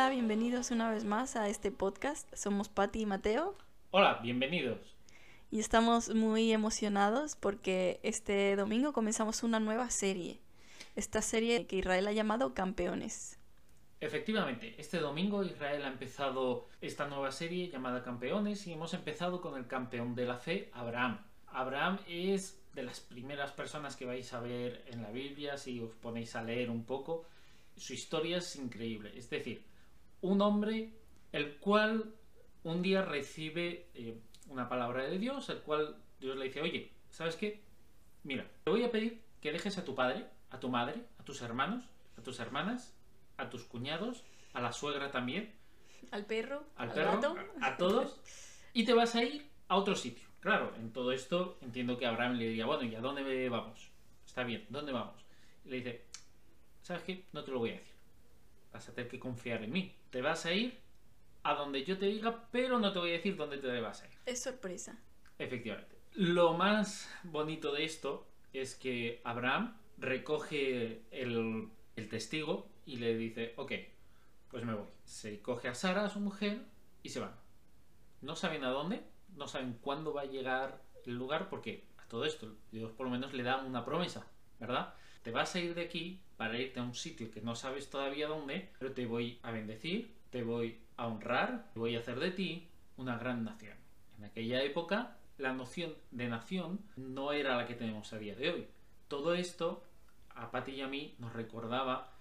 Hola, bienvenidos una vez más a este podcast. Somos Patti y Mateo Hola, bienvenidos. y estamos muy emocionados porque este domingo comenzamos una nueva serie. Esta serie que Israel ha llamado Campeones. Efectivamente, este domingo Israel ha empezado esta nueva serie llamada Campeones y hemos empezado con el campeón de la fe, Abraham. Abraham es de las primeras personas que vais a ver en la Biblia si os ponéis a leer un poco. Su historia es increíble. Es decir, un hombre el cual un día recibe eh, una palabra de Dios, el cual Dios le dice, oye, ¿sabes qué? Mira, te voy a pedir que dejes a tu padre, a tu madre, a tus hermanos, a tus hermanas, a tus cuñados, a la suegra también, Al perro, al perro, gato. a, a todos, y te vas a ir a otro sitio. Claro, en todo esto entiendo que Abraham le diría, bueno, ¿y a dónde vamos? Está bien, ¿dónde vamos? Y le dice, ¿sabes qué? No te lo voy a decir. Vas a tener que confiar en mí. Te vas a ir a donde yo te diga, pero no te voy a decir dónde te vas a ir. Es sorpresa. Efectivamente. Lo más bonito de esto es que Abraham recoge el, el testigo y le dice, ok, pues me voy. Se coge a Sara, a su mujer, y se van. No saben a dónde, no saben cuándo va a llegar el lugar, porque a todo esto Dios por lo menos le da una promesa, ¿verdad? Te vas a ir de aquí para irte a un sitio que no sabes todavía dónde, pero te voy a bendecir, te voy a honrar, voy a hacer de ti una gran nación. En aquella época, la noción de nación no era la que tenemos a día de hoy. Todo esto, a Pati y a mí, nos recordaba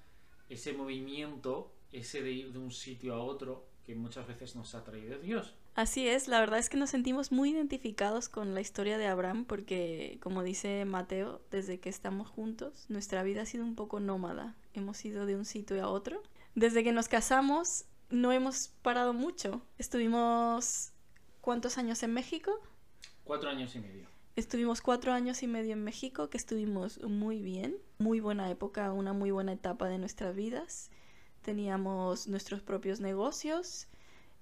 ese movimiento, ese de ir de un sitio a otro, que muchas veces nos ha traído Dios. Así es, la verdad es que nos sentimos muy identificados con la historia de Abraham porque, como dice Mateo, desde que estamos juntos, nuestra vida ha sido un poco nómada. Hemos ido de un sitio a otro. Desde que nos casamos, no hemos parado mucho. Estuvimos, ¿cuántos años en México? Cuatro años y medio. Estuvimos cuatro años y medio en México, que estuvimos muy bien, muy buena época, una muy buena etapa de nuestras vidas. Teníamos nuestros propios negocios,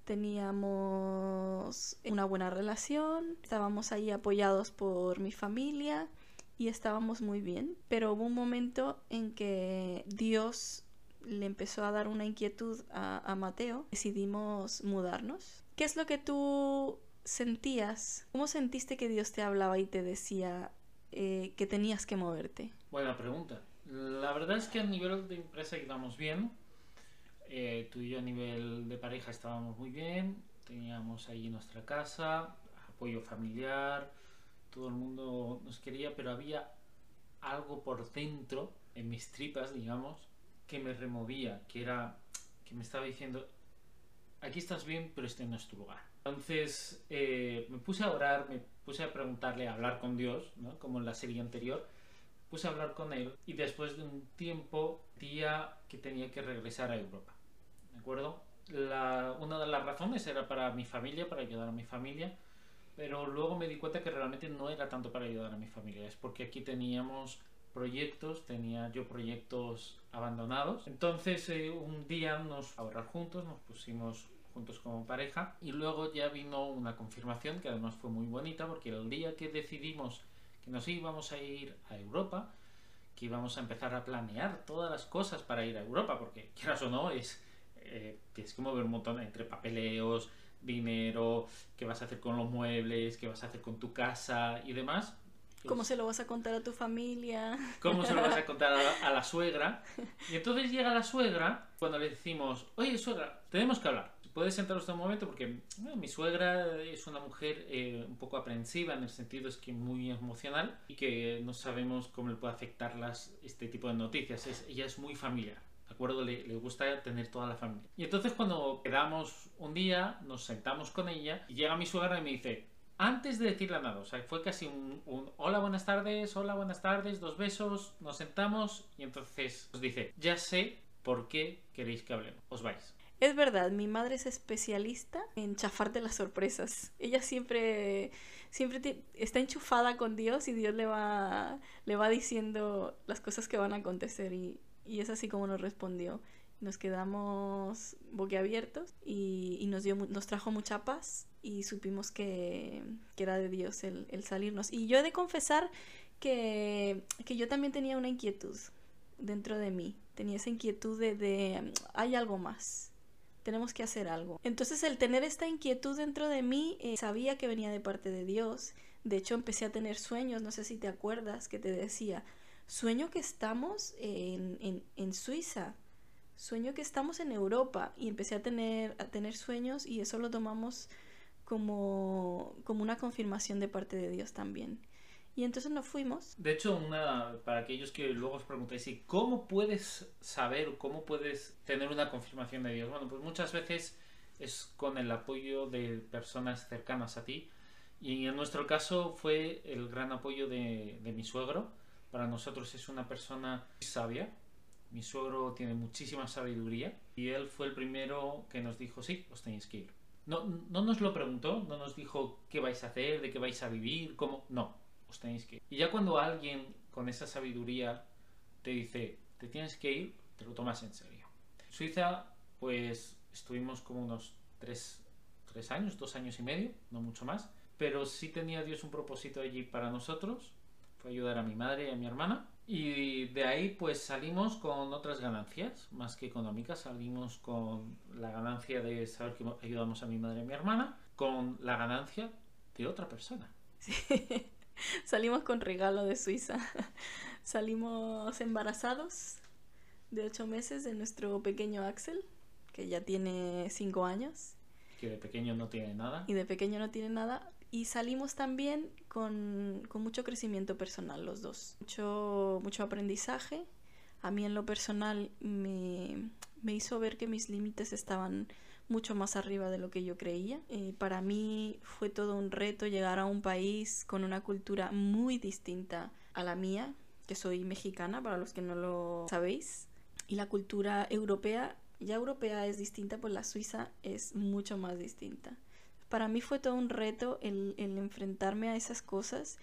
teníamos una buena relación, estábamos ahí apoyados por mi familia y estábamos muy bien. Pero hubo un momento en que Dios le empezó a dar una inquietud a, Mateo. Decidimos mudarnos. ¿Qué es lo que tú sentías? ¿Cómo sentiste que Dios te hablaba y te decía eh, que tenías que moverte? Buena pregunta. La verdad es que a nivel de empresa íbamos bien. Eh, tú y yo a nivel de pareja estábamos muy bien. Teníamos ahí nuestra casa, apoyo familiar. Todo el mundo nos quería, pero había algo por dentro, en mis tripas, digamos, que me removía, que era, que me estaba diciendo, aquí estás bien, pero este no es tu lugar. Entonces eh, me puse a orar, me puse a preguntarle, a hablar con Dios, ¿no? como en la serie anterior. Puse a hablar con él y después de un tiempo día que tenía que regresar a Europa. ¿De acuerdo? La- una de las razones era para mi familia, para ayudar a mi familia, pero luego me di cuenta que realmente no era tanto para ayudar a mi familia, es porque aquí teníamos proyectos, tenía yo proyectos abandonados. Entonces eh, un día nos a orar juntos, nos pusimos juntos como pareja y luego ya vino una confirmación que además fue muy bonita porque el día que decidimos que nos íbamos a ir a Europa, que íbamos a empezar a planear todas las cosas para ir a Europa, porque quieras o no, es eh, tienes que mover un montón entre papeleos, dinero, qué vas a hacer con los muebles, qué vas a hacer con tu casa y demás. ¿Cómo Pues, se lo vas a contar a tu familia? ¿Cómo se lo vas a contar a la, a la suegra? Y entonces llega la suegra cuando le decimos, oye suegra, tenemos que hablar. ¿Puedes sentar usted un momento? Porque bueno, mi suegra es una mujer eh, un poco aprensiva en el sentido es que muy emocional y que no sabemos cómo le puede afectar las, este tipo de noticias. Es- ella es muy familiar. ¿De acuerdo? Le, le gusta tener toda la familia. Y entonces cuando quedamos un día, nos sentamos con ella y llega mi suegra y me dice, antes de decirle nada, o sea, fue casi un, un hola, buenas tardes, hola, buenas tardes, dos besos, nos sentamos y entonces nos dice, ya sé por qué queréis que hablemos, os vais. Es verdad, mi madre es especialista en chafarte las sorpresas. Ella siempre, siempre está enchufada con Dios y Dios le va, le va diciendo las cosas que van a acontecer y, y es así como nos respondió. Nos quedamos boquiabiertos y, y nos, dio, nos trajo mucha paz y supimos que, que era de Dios el, el salirnos. Y yo he de confesar que, que yo también tenía una inquietud dentro de mí. Tenía esa inquietud de, de hay algo más tenemos que hacer algo. Entonces el tener esta inquietud dentro de mí, eh, sabía que venía de parte de Dios. De hecho empecé a tener sueños, no sé si te acuerdas, que te decía, sueño que estamos en, en, en Suiza, sueño que estamos en Europa y empecé a tener, a tener sueños y eso lo tomamos como, como una confirmación de parte de Dios también. Y entonces nos fuimos. De hecho, una, para aquellos que luego os preguntáis, ¿y cómo puedes saber, cómo puedes tener una confirmación de Dios? Bueno, pues muchas veces es con el apoyo de personas cercanas a ti. Y en nuestro caso fue el gran apoyo de, de mi suegro. Para nosotros es una persona sabia. Mi suegro tiene muchísima sabiduría. Y él fue el primero que nos dijo, sí, os tenéis que ir. No, no nos lo preguntó, no nos dijo qué vais a hacer, de qué vais a vivir, cómo. No, os tenéis que ir. Y ya cuando alguien con esa sabiduría te dice, te tienes que ir, te lo tomas en serio. Suiza, pues estuvimos como unos tres, tres años, dos años y medio, no mucho más. Pero sí tenía Dios un propósito allí para nosotros. Fue ayudar a mi madre y a mi hermana. Y de ahí pues salimos con otras ganancias, más que económicas. Salimos con la ganancia de saber que ayudamos a mi madre y a mi hermana, con la ganancia de otra persona. Sí. Salimos con regalo de Suiza. Salimos embarazados de ocho meses de nuestro pequeño Axel, que ya tiene cinco años. Que de pequeño no tiene nada. Y de pequeño no tiene nada. Y salimos también con, con mucho crecimiento personal los dos. Mucho, mucho aprendizaje. A mí en lo personal me, me hizo ver que mis límites estaban mucho más arriba de lo que yo creía. Eh, para mí fue todo un reto llegar a un país con una cultura muy distinta a la mía, que soy mexicana, para los que no lo sabéis. Y la cultura europea, ya europea es distinta, pues la suiza es mucho más distinta. Para mí fue todo un reto el, el enfrentarme a esas cosas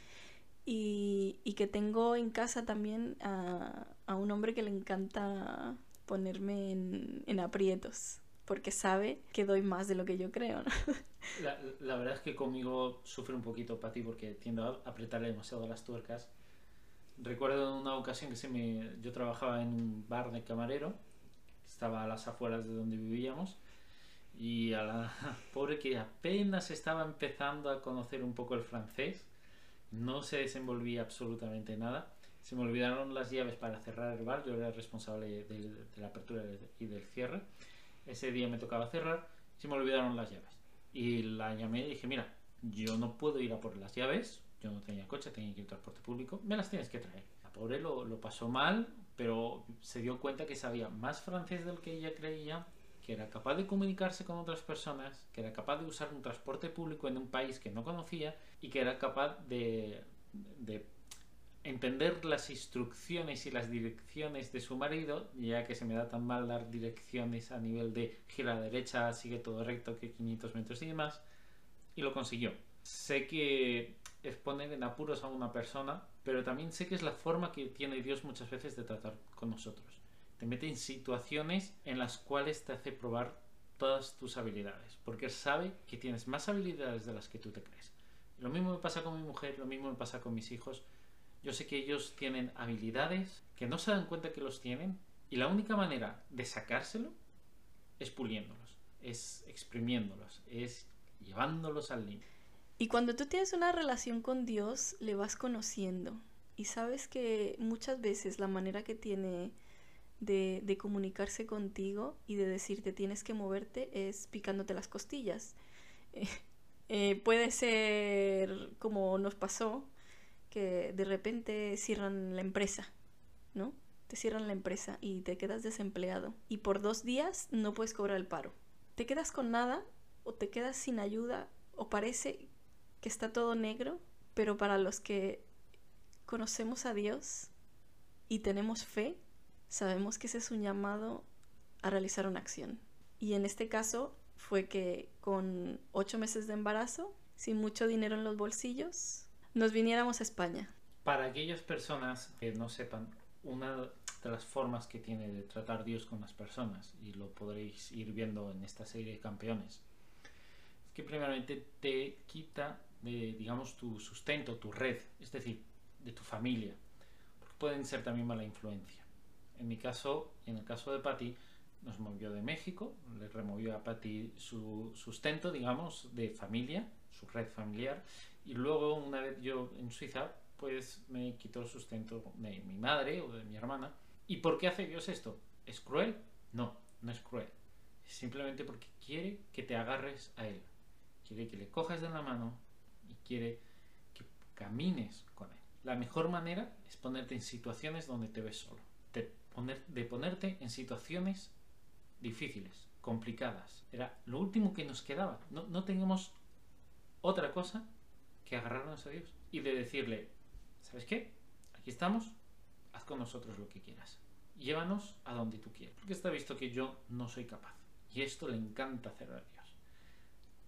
y, y, que tengo en casa también a, a un hombre que le encanta ponerme en, en aprietos porque sabe que doy más de lo que yo creo. ¿no? La, la, verdad es que conmigo sufre un poquito para ti porque tiendo a apretarle demasiado las tuercas. Recuerdo una ocasión que se me, yo trabajaba en un bar de camarero, estaba a las afueras de donde vivíamos, y a la pobre que apenas estaba empezando a conocer un poco el francés, no se desenvolvía absolutamente nada. Se me olvidaron las llaves para cerrar el bar, yo era responsable de, la apertura y del cierre ese día me tocaba cerrar, se me olvidaron las llaves. Y la llamé y dije, mira, yo no puedo ir a por las llaves, yo no tenía coche, tenía que ir transporte público, me las tienes que traer. La pobre lo, lo pasó mal, pero se dio cuenta que sabía más francés del que ella creía, que era capaz de comunicarse con otras personas, que era capaz de usar un transporte público en un país que no conocía y que era capaz de, de entender las instrucciones y las direcciones de su marido, ya que se me da tan mal dar direcciones a nivel de gira a derecha, sigue todo recto, que 500 metros y demás, y lo consiguió. Sé que es poner en apuros a una persona, pero también sé que es la forma que tiene Dios muchas veces de tratar con nosotros. Te mete en situaciones en las cuales te hace probar todas tus habilidades, porque sabe que tienes más habilidades de las que tú te crees. Lo mismo me pasa con mi mujer, lo mismo me pasa con mis hijos, yo sé que ellos tienen habilidades que no se dan cuenta que los tienen y la única manera de sacárselo es puliéndolos, es exprimiéndolos, es llevándolos al límite. Y cuando tú tienes una relación con Dios, le vas conociendo y sabes que muchas veces la manera que tiene de, comunicarse contigo y de decirte tienes que moverte es picándote las costillas. Eh, puede ser como nos pasó que de repente cierran la empresa, ¿no? Te cierran la empresa y te quedas desempleado. Y por dos días no puedes cobrar el paro. Te quedas con nada o te quedas sin ayuda o parece que está todo negro, pero para los que conocemos a Dios y tenemos fe, sabemos que ese es un llamado a realizar una acción. Y en este caso fue que con ocho meses de embarazo, sin mucho dinero en los bolsillos, nos viniéramos a España. Para aquellas personas que no sepan, una de las formas que tiene de tratar Dios con las personas, y lo podréis ir viendo en esta serie de campeones, es que primeramente te quita de, digamos, tu sustento, tu red, es decir, de tu familia, pueden ser también mala influencia. En mi caso, en el caso de Patty, nos movió de México, le removió a Patty su sustento, digamos, de familia, su red familiar, y luego una vez yo en Suiza, pues me quitó el sustento de mi madre o de mi hermana. ¿Y por qué hace Dios esto? ¿Es cruel? No, no es cruel. Es simplemente porque quiere que te agarres a Él. Quiere que le cojas de la mano y quiere que camines con Él. La mejor manera es ponerte en situaciones donde te ves solo. Poner, de ponerte en situaciones difíciles, complicadas. Era lo último que nos quedaba. No, no teníamos otra cosa que agarrarnos a Dios y de decirle, ¿sabes qué? Aquí estamos, haz con nosotros lo que quieras. Llévanos a donde tú quieras. Porque está visto que yo no soy capaz. Y esto le encanta hacer a Dios.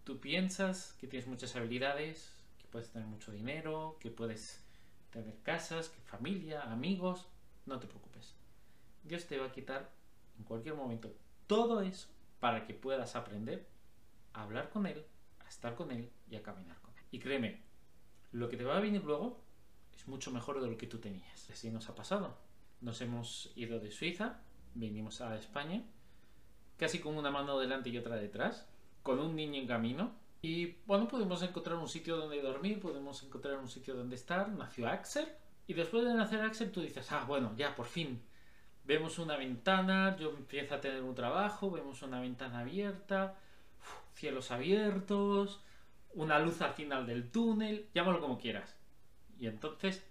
Tú piensas que tienes muchas habilidades, que puedes tener mucho dinero, que puedes tener casas, que familia, amigos. No te preocupes. Dios te va a quitar en cualquier momento todo eso para que puedas aprender a hablar con Él, a estar con Él y a caminar con Él. Y créeme, lo que te va a venir luego es mucho mejor de lo que tú tenías. Así nos ha pasado. Nos hemos ido de Suiza, vinimos a España, casi con una mano delante y otra detrás, con un niño en camino. Y bueno, podemos encontrar un sitio donde dormir, podemos encontrar un sitio donde estar. Nació Axel. Y después de nacer Axel, tú dices, ah, bueno, ya por fin. Vemos una ventana, yo empiezo a tener un trabajo, vemos una ventana abierta, cielos abiertos, una luz al final del túnel, llámalo como quieras. Y entonces,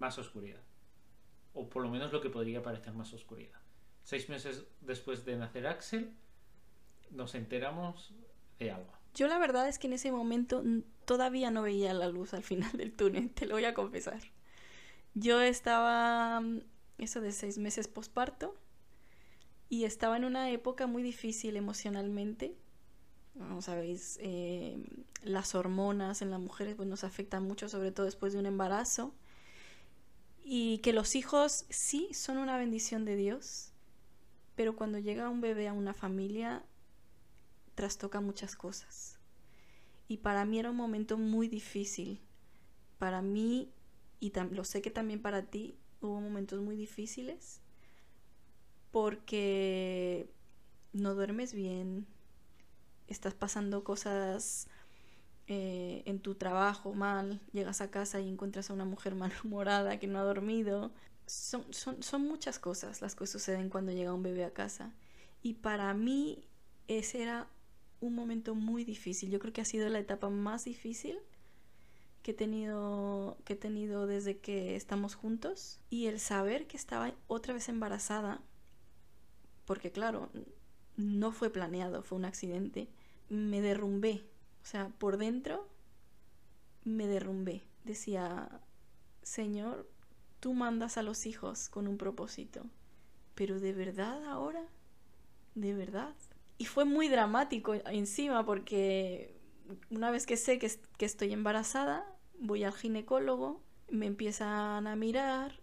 más oscuridad. O por lo menos lo que podría parecer más oscuridad. Seis meses después de nacer Axel, nos enteramos de algo. Yo la verdad es que en ese momento todavía no veía la luz al final del túnel, te lo voy a confesar. Yo estaba, mm, eso de seis meses posparto, y estaba en una época muy difícil emocionalmente como sabéis, eh, las hormonas en las mujeres pues, nos afectan mucho, sobre todo después de un embarazo. Y que los hijos sí son una bendición de Dios, pero cuando llega un bebé a una familia, trastoca muchas cosas. Y para mí era un momento muy difícil. Para mí, y lo sé que también para ti, hubo momentos muy difíciles, porque no duermes bien, estás pasando cosas eh, en tu trabajo mal, llegas a casa y encuentras a una mujer malhumorada que no ha dormido. Son, son, son muchas cosas las que suceden cuando llega un bebé a casa. Y para mí ese era un momento muy difícil. Yo creo que ha sido la etapa más difícil que he tenido que he tenido desde que estamos juntos y el saber que estaba otra vez embarazada porque claro, no fue planeado, fue un accidente me derrumbé. O sea, por dentro me derrumbé. Decía, Señor, tú mandas a los hijos con un propósito. Pero de verdad ahora, de verdad. Y fue muy dramático encima porque una vez que sé que, que estoy embarazada, voy al ginecólogo, me empiezan a mirar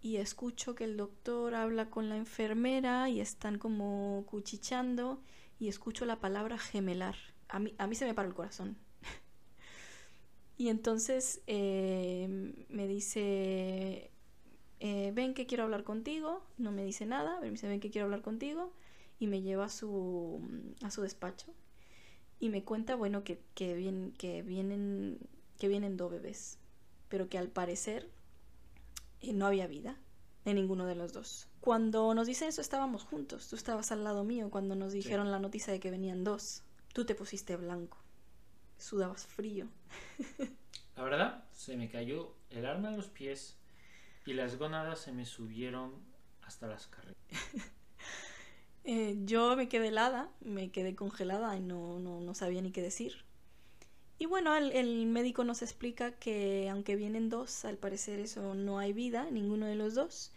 y escucho que el doctor habla con la enfermera y están como cuchichando y escucho la palabra gemelar. A mí, a mí se me paró el corazón. y entonces eh, me dice, eh, ven que quiero hablar contigo. No me dice nada, me dice, ven que quiero hablar contigo. Y me lleva a su, a su despacho. Y me cuenta, bueno, que, que, que, vienen, que vienen dos bebés. Pero que al parecer eh, no había vida de ninguno de los dos. Cuando nos dice eso estábamos juntos, tú estabas al lado mío cuando nos dijeron la noticia de que venían dos. Tú te pusiste blanco, sudabas frío. La verdad, se me cayó el arma a los pies y las gónadas se me subieron hasta las carreras. Eh, yo me quedé helada, me quedé congelada y no, no, no sabía ni qué decir. Y bueno, el, médico nos explica que aunque vienen dos, al parecer eso no hay vida, ninguno de los dos,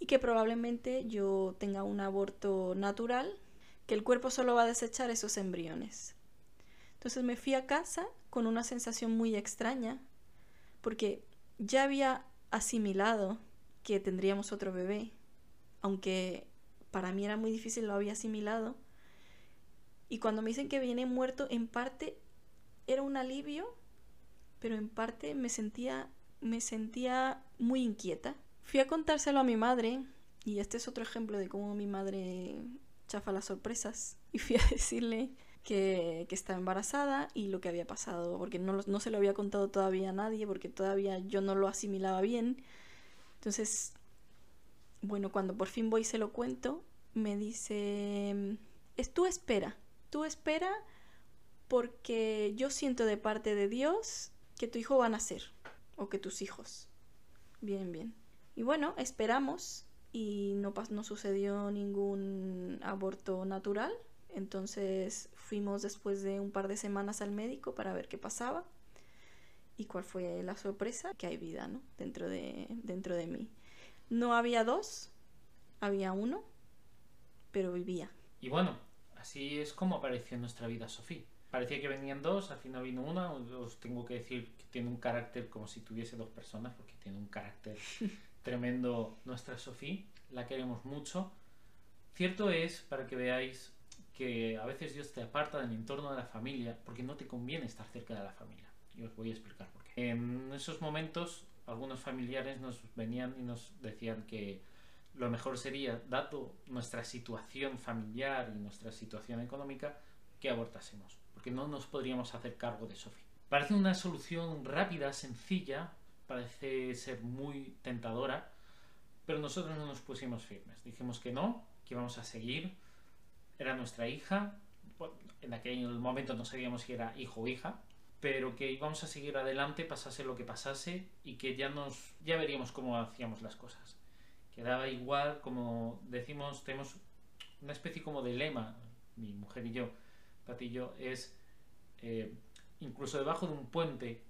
y que probablemente yo tenga un aborto natural, que el cuerpo solo va a desechar esos embriones. Entonces me fui a casa con una sensación muy extraña, porque ya había asimilado que tendríamos otro bebé, aunque para mí era muy difícil, lo había asimilado. Y cuando me dicen que viene muerto, en parte era un alivio, pero en parte me sentía, me sentía muy inquieta Fui a contárselo a mi madre y este es otro ejemplo de cómo mi madre chafa las sorpresas y fui a decirle que, que estaba embarazada y lo que había pasado, porque no, no se lo había contado todavía a nadie, porque todavía yo no lo asimilaba bien. Entonces, bueno, cuando por fin voy y se lo cuento, me dice, es tú espera, tú espera porque yo siento de parte de Dios que tu hijo va a nacer, o que tus hijos. Bien, bien. Y bueno, esperamos y no, no sucedió ningún aborto natural. Entonces fuimos después de un par de semanas al médico para ver qué pasaba. Y cuál fue la sorpresa, que hay vida, ¿no? Dentro de, dentro de mí. No había dos, había uno, pero vivía. Y bueno, así es como apareció en nuestra vida Sofía. Parecía que venían dos, al final vino una. Os tengo que decir que tiene un carácter como si tuviese dos personas, porque tiene un carácter tremendo nuestra Sofía. La queremos mucho. Cierto es, para que veáis, que a veces Dios te aparta del entorno de la familia porque no te conviene estar cerca de la familia. Y os voy a explicar por qué. En esos momentos, algunos familiares nos venían y nos decían que lo mejor sería, dado nuestra situación familiar y nuestra situación económica, que abortásemos, porque no nos podríamos hacer cargo de Sofía. Parece una solución rápida, sencilla, parece ser muy tentadora, pero nosotros no nos pusimos firmes. Dijimos que no, que íbamos a seguir. Era nuestra hija. En aquel momento no sabíamos si era hijo o hija, pero que íbamos a seguir adelante, pasase lo que pasase, y que ya nos ya veríamos cómo hacíamos las cosas. Quedaba igual, como decimos, tenemos una especie como de lema, mi mujer y yo, Yo, es eh, incluso debajo de un puente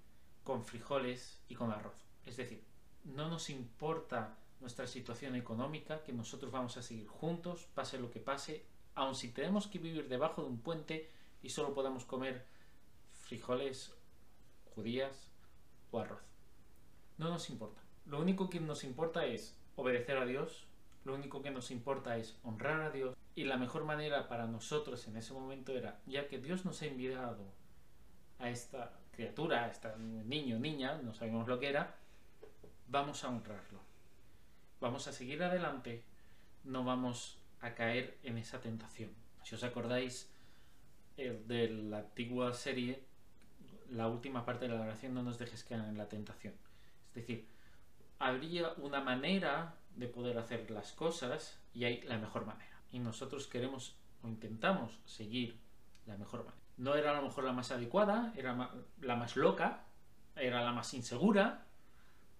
con frijoles y con arroz. Es decir, no nos importa nuestra situación económica, que nosotros vamos a seguir juntos, pase lo que pase, aun si tenemos que vivir debajo de un puente y solo podamos comer frijoles, judías o arroz. No nos importa. Lo único que nos importa es obedecer a Dios, lo único que nos importa es honrar a Dios y la mejor manera para nosotros en ese momento era, ya que Dios nos ha enviado a esta criatura, a este niño, niña, no sabemos lo que era, vamos a honrarlo. Vamos a seguir adelante, no vamos a caer en esa tentación. Si os acordáis eh, de la antigua serie, la última parte de la oración, no nos dejes caer en la tentación. Es decir, habría una manera de poder hacer las cosas y hay la mejor manera. Y nosotros queremos o intentamos seguir la mejor manera. No era a lo mejor la más adecuada, era la más loca, era la más insegura,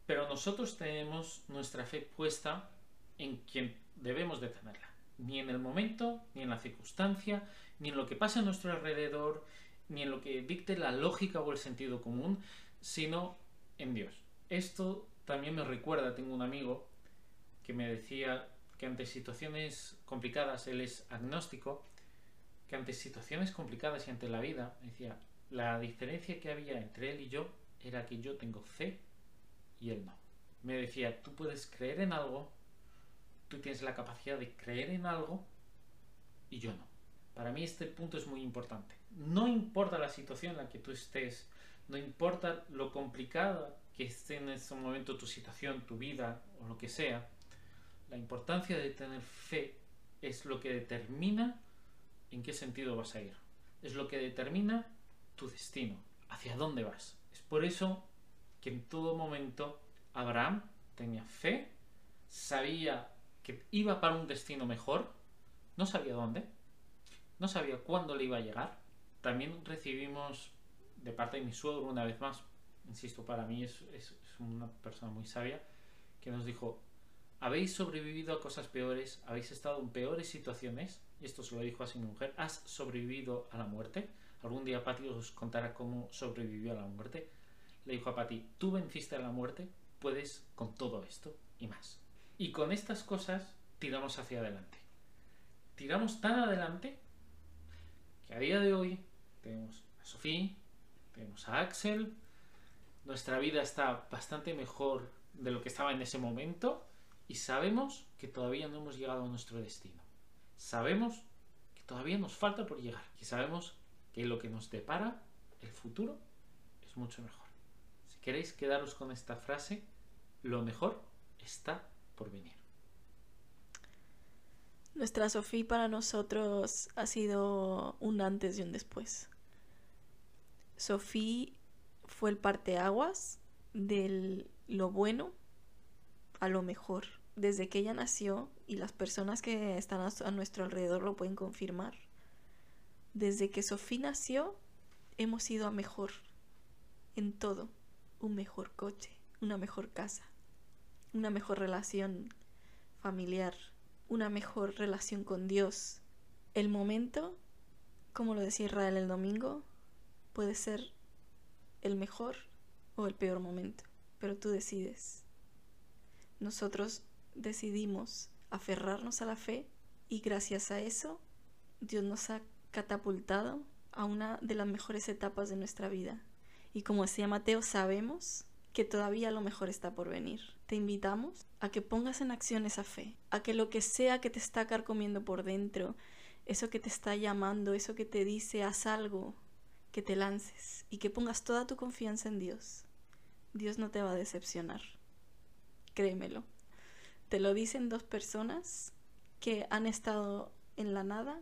pero nosotros tenemos nuestra fe puesta en quien debemos de tenerla. Ni en el momento, ni en la circunstancia, ni en lo que pasa a nuestro alrededor, ni en lo que dicte la lógica o el sentido común, sino en Dios. Esto también me recuerda, tengo un amigo que me decía que ante situaciones complicadas, él es agnóstico, que ante situaciones complicadas y ante la vida, decía, la diferencia que había entre él y yo era que yo tengo fe y él no. Me decía, tú puedes creer en algo, tú tienes la capacidad de creer en algo y yo no. Para mí este punto es muy importante. No importa la situación en la que tú estés, no importa lo complicada que esté en ese momento tu situación, tu vida o lo que sea, la importancia de tener fe es lo que determina en qué sentido vas a ir. Es lo que determina tu destino, hacia dónde vas. Es por eso que en todo momento Abraham tenía fe, sabía que iba para un destino mejor, no sabía dónde, no sabía cuándo le iba a llegar. También recibimos de parte de mi suegro una vez más, insisto, para mí es, es- es una persona muy sabia, que nos dijo, habéis sobrevivido a cosas peores, habéis estado en peores situaciones, y esto se lo dijo así mi mujer, has sobrevivido a la muerte. Algún día Pati os contará cómo sobrevivió a la muerte. Le dijo a Pati, tú venciste a la muerte, puedes con todo esto y más. Y con estas cosas tiramos hacia adelante. Tiramos tan adelante que a día de hoy tenemos a Sofía, tenemos a Axel, nuestra vida está bastante mejor de lo que estaba en ese momento y sabemos que todavía no hemos llegado a nuestro destino. Sabemos que todavía nos falta por llegar y sabemos que lo que nos depara el futuro es mucho mejor. Si queréis quedaros con esta frase, lo mejor está por venir. Nuestra Sofía para nosotros ha sido un antes y un después. Sofía fue el parteaguas de lo bueno a lo mejor. Desde que ella nació, y las personas que están a nuestro alrededor lo pueden confirmar, desde que Sofía nació, hemos ido a mejor en todo. Un mejor coche, una mejor casa, una mejor relación familiar, una mejor relación con Dios. El momento, como lo decía Israel el domingo, puede ser el mejor o el peor momento, pero tú decides. Nosotros decidimos aferrarnos a la fe y gracias a eso Dios nos ha catapultado a una de las mejores etapas de nuestra vida. Y como decía Mateo, sabemos que todavía lo mejor está por venir. Te invitamos a que pongas en acción esa fe, a que lo que sea que te está carcomiendo por dentro, eso que te está llamando, eso que te dice, haz algo, que te lances y que pongas toda tu confianza en Dios. Dios no te va a decepcionar. Créemelo. Te lo dicen dos personas que han estado en la nada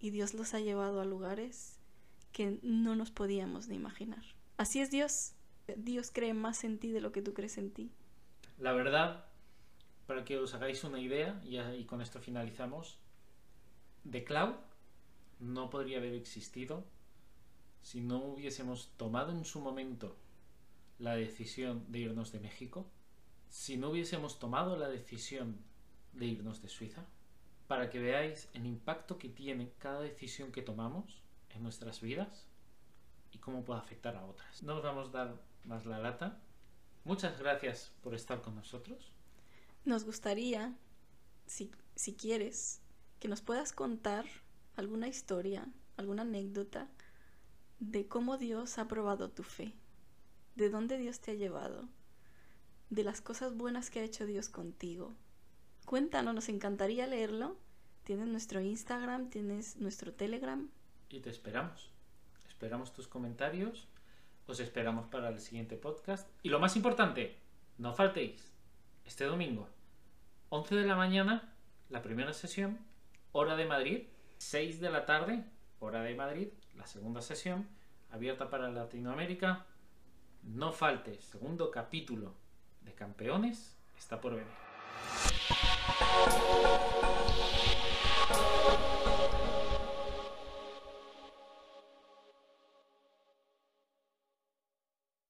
y Dios los ha llevado a lugares que no nos podíamos ni imaginar. Así es Dios. Dios cree más en ti de lo que tú crees en ti. La verdad, para que os hagáis una idea, y, con esto finalizamos, The Cloud no podría haber existido si no hubiésemos tomado en su momento la decisión de irnos de México, si no hubiésemos tomado la decisión de irnos de Suiza, para que veáis el impacto que tiene cada decisión que tomamos en nuestras vidas y cómo puede afectar a otras. No nos vamos a dar más la lata. Muchas gracias por estar con nosotros. Nos gustaría, si, si quieres, que nos puedas contar alguna historia, alguna anécdota de cómo Dios ha probado tu fe, de dónde Dios te ha llevado, de las cosas buenas que ha hecho Dios contigo. Cuéntanos, nos encantaría leerlo. Tienes nuestro Instagram, tienes nuestro Telegram. Y te esperamos. Esperamos tus comentarios. Os esperamos para el siguiente podcast. Y lo más importante, no faltéis. Este domingo, 11 de la mañana, la primera sesión, hora de Madrid, 6 de la tarde, hora de Madrid, la segunda sesión, abierta para Latinoamérica. No falte, segundo capítulo de Campeones está por venir.